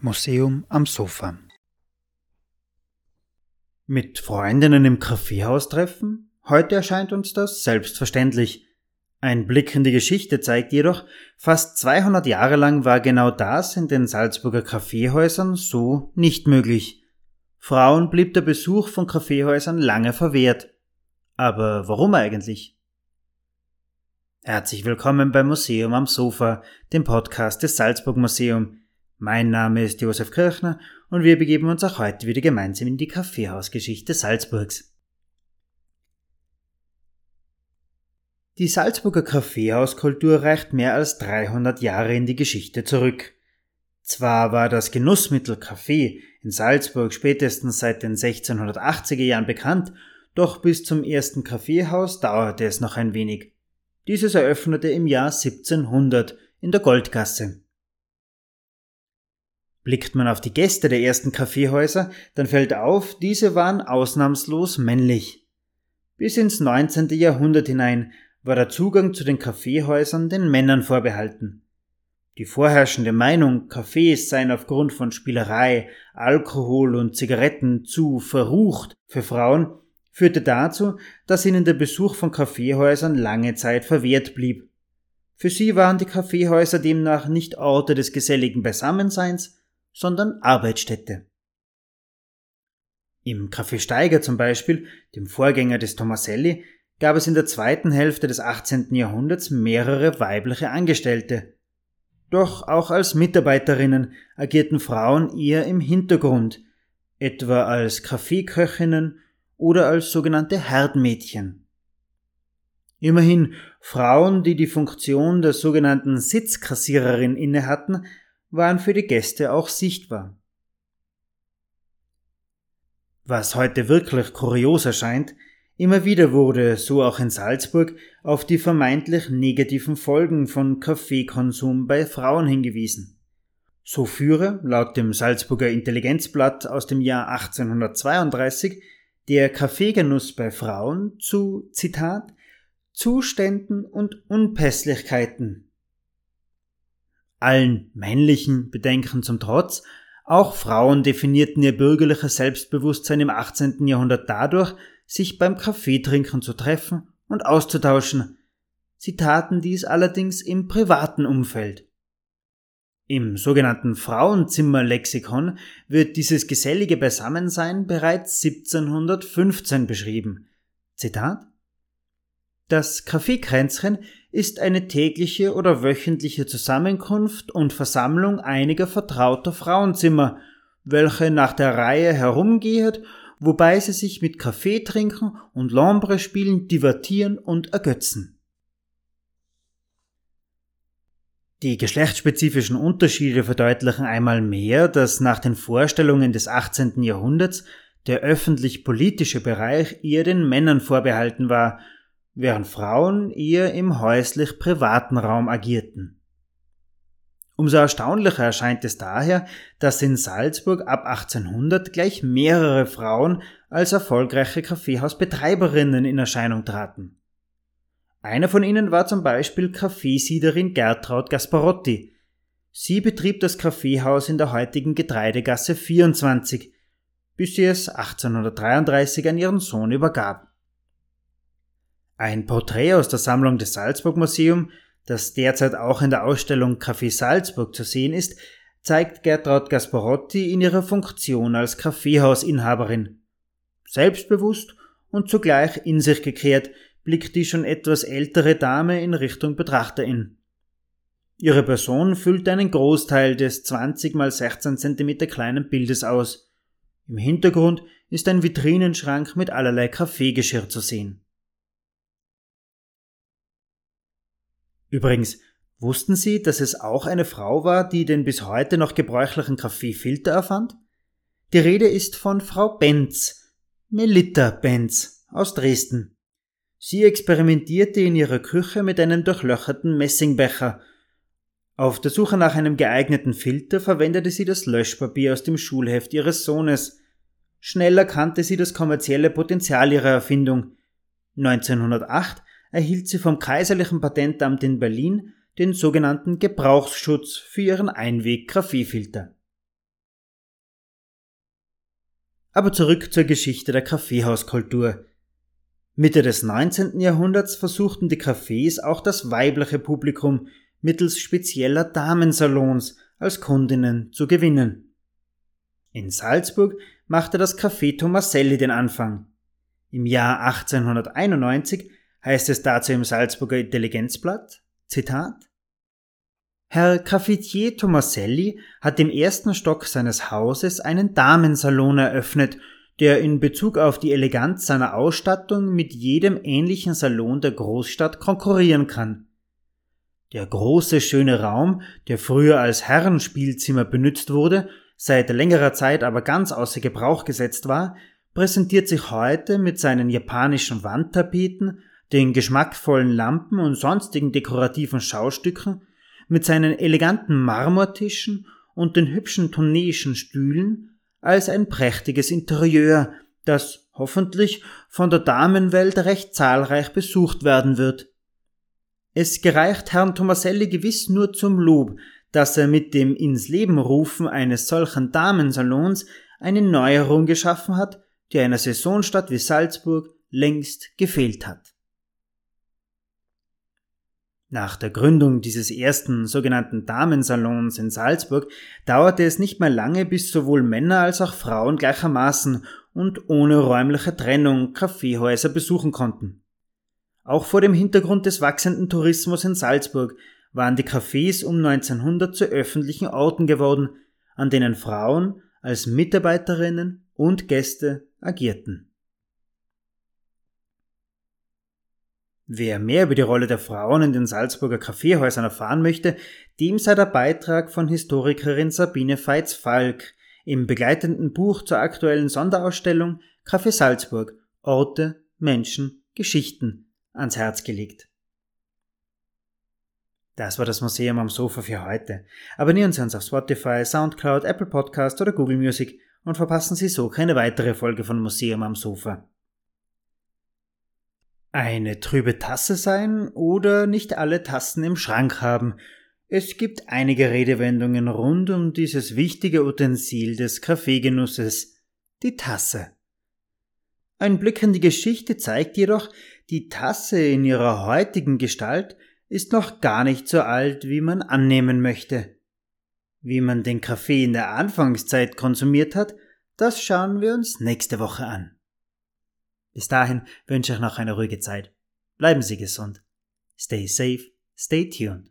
Museum am Sofa Mit Freundinnen im Kaffeehaus treffen? Heute erscheint uns das selbstverständlich. Ein Blick in die Geschichte zeigt jedoch, fast 200 Jahre lang war genau das in den Salzburger Kaffeehäusern so nicht möglich. Frauen blieb der Besuch von Kaffeehäusern lange verwehrt. Aber warum eigentlich? Herzlich willkommen beim Museum am Sofa, dem Podcast des Salzburg Museum. Mein Name ist Josef Kirchner und wir begeben uns auch heute wieder gemeinsam in die Kaffeehausgeschichte Salzburgs. Die Salzburger Kaffeehauskultur reicht mehr als 300 Jahre in die Geschichte zurück. Zwar war das Genussmittel Kaffee in Salzburg spätestens seit den 1680er Jahren bekannt, doch bis zum ersten Kaffeehaus dauerte es noch ein wenig. Dieses eröffnete im Jahr 1700 in der Goldgasse. Blickt man auf die Gäste der ersten Kaffeehäuser, dann fällt auf, diese waren ausnahmslos männlich. Bis ins 19. Jahrhundert hinein war der Zugang zu den Kaffeehäusern den Männern vorbehalten. Die vorherrschende Meinung, Cafés seien aufgrund von Spielerei, Alkohol und Zigaretten zu verrucht für Frauen, führte dazu, dass ihnen der Besuch von Kaffeehäusern lange Zeit verwehrt blieb. Für sie waren die Kaffeehäuser demnach nicht Orte des geselligen Beisammenseins, sondern Arbeitsstätte. Im Café Steiger zum Beispiel, dem Vorgänger des Tomaselli, gab es in der zweiten Hälfte des 18. Jahrhunderts mehrere weibliche Angestellte. Doch auch als Mitarbeiterinnen agierten Frauen eher im Hintergrund, etwa als Kaffeeköchinnen oder als sogenannte Herdmädchen. Immerhin Frauen, die die Funktion der sogenannten Sitzkassiererin innehatten, waren für die Gäste auch sichtbar. Was heute wirklich kurios erscheint, immer wieder wurde, so auch in Salzburg, auf die vermeintlich negativen Folgen von Kaffeekonsum bei Frauen hingewiesen. So führe, laut dem Salzburger Intelligenzblatt aus dem Jahr 1832, der Kaffeegenuss bei Frauen zu, Zitat, Zuständen und Unpässlichkeiten allen männlichen Bedenken zum Trotz, auch Frauen definierten ihr bürgerliches Selbstbewusstsein im 18. Jahrhundert dadurch, sich beim Kaffeetrinken zu treffen und auszutauschen. Sie taten dies allerdings im privaten Umfeld. Im sogenannten Frauenzimmerlexikon wird dieses gesellige Beisammensein bereits 1715 beschrieben. Zitat Das Kaffeekränzchen ist eine tägliche oder wöchentliche Zusammenkunft und Versammlung einiger vertrauter Frauenzimmer, welche nach der Reihe herumgehet, wobei sie sich mit Kaffee trinken und Lombre spielen divertieren und ergötzen. Die geschlechtsspezifischen Unterschiede verdeutlichen einmal mehr, dass nach den Vorstellungen des 18. Jahrhunderts der öffentlich-politische Bereich eher den Männern vorbehalten war während Frauen eher im häuslich-privaten Raum agierten. Umso erstaunlicher erscheint es daher, dass in Salzburg ab 1800 gleich mehrere Frauen als erfolgreiche Kaffeehausbetreiberinnen in Erscheinung traten. Eine von ihnen war zum Beispiel Kaffeesiederin Gertraud Gasparotti. Sie betrieb das Kaffeehaus in der heutigen Getreidegasse 24, bis sie es 1833 an ihren Sohn übergab. Ein Porträt aus der Sammlung des Salzburg Museum, das derzeit auch in der Ausstellung Café Salzburg zu sehen ist, zeigt Gertraud Gasparotti in ihrer Funktion als Kaffeehausinhaberin. Selbstbewusst und zugleich in sich gekehrt blickt die schon etwas ältere Dame in Richtung Betrachterin. Ihre Person füllt einen Großteil des 20 x 16 cm kleinen Bildes aus. Im Hintergrund ist ein Vitrinenschrank mit allerlei Kaffeegeschirr zu sehen. Übrigens, wussten Sie, dass es auch eine Frau war, die den bis heute noch gebräuchlichen Kaffeefilter erfand? Die Rede ist von Frau Benz, Melitta Benz aus Dresden. Sie experimentierte in ihrer Küche mit einem durchlöcherten Messingbecher. Auf der Suche nach einem geeigneten Filter verwendete sie das Löschpapier aus dem Schulheft ihres Sohnes. Schnell erkannte sie das kommerzielle Potenzial ihrer Erfindung. 1908 erhielt sie vom Kaiserlichen Patentamt in Berlin den sogenannten Gebrauchsschutz für ihren Einweg-Kaffeefilter. Aber zurück zur Geschichte der Kaffeehauskultur. Mitte des 19. Jahrhunderts versuchten die Cafés auch das weibliche Publikum mittels spezieller Damensalons als Kundinnen zu gewinnen. In Salzburg machte das Café Tomaselli den Anfang. Im Jahr 1891 heißt es dazu im Salzburger Intelligenzblatt, Zitat, Herr Graffitier Tomaselli hat im ersten Stock seines Hauses einen Damensalon eröffnet, der in Bezug auf die Eleganz seiner Ausstattung mit jedem ähnlichen Salon der Großstadt konkurrieren kann. Der große, schöne Raum, der früher als Herrenspielzimmer benützt wurde, seit längerer Zeit aber ganz außer Gebrauch gesetzt war, präsentiert sich heute mit seinen japanischen Wandtapeten, den geschmackvollen Lampen und sonstigen dekorativen Schaustücken mit seinen eleganten Marmortischen und den hübschen toneischen Stühlen als ein prächtiges Interieur, das hoffentlich von der Damenwelt recht zahlreich besucht werden wird. Es gereicht Herrn Tomaselli gewiss nur zum Lob, dass er mit dem ins Leben rufen eines solchen Damensalons eine Neuerung geschaffen hat, die einer Saisonstadt wie Salzburg längst gefehlt hat. Nach der Gründung dieses ersten sogenannten Damensalons in Salzburg dauerte es nicht mehr lange, bis sowohl Männer als auch Frauen gleichermaßen und ohne räumliche Trennung Kaffeehäuser besuchen konnten. Auch vor dem Hintergrund des wachsenden Tourismus in Salzburg waren die Cafés um 1900 zu öffentlichen Orten geworden, an denen Frauen als Mitarbeiterinnen und Gäste agierten. Wer mehr über die Rolle der Frauen in den Salzburger Kaffeehäusern erfahren möchte, dem sei der Beitrag von Historikerin Sabine Veits-Falk im begleitenden Buch zur aktuellen Sonderausstellung Kaffee Salzburg Orte, Menschen, Geschichten ans Herz gelegt. Das war das Museum am Sofa für heute. Abonnieren Sie uns auf Spotify, Soundcloud, Apple Podcast oder Google Music und verpassen Sie so keine weitere Folge von Museum am Sofa eine trübe Tasse sein oder nicht alle Tassen im Schrank haben. Es gibt einige Redewendungen rund um dieses wichtige Utensil des Kaffeegenusses, die Tasse. Ein Blick in die Geschichte zeigt jedoch, die Tasse in ihrer heutigen Gestalt ist noch gar nicht so alt, wie man annehmen möchte. Wie man den Kaffee in der Anfangszeit konsumiert hat, das schauen wir uns nächste Woche an. Bis dahin wünsche ich noch eine ruhige Zeit. Bleiben Sie gesund. Stay safe, stay tuned.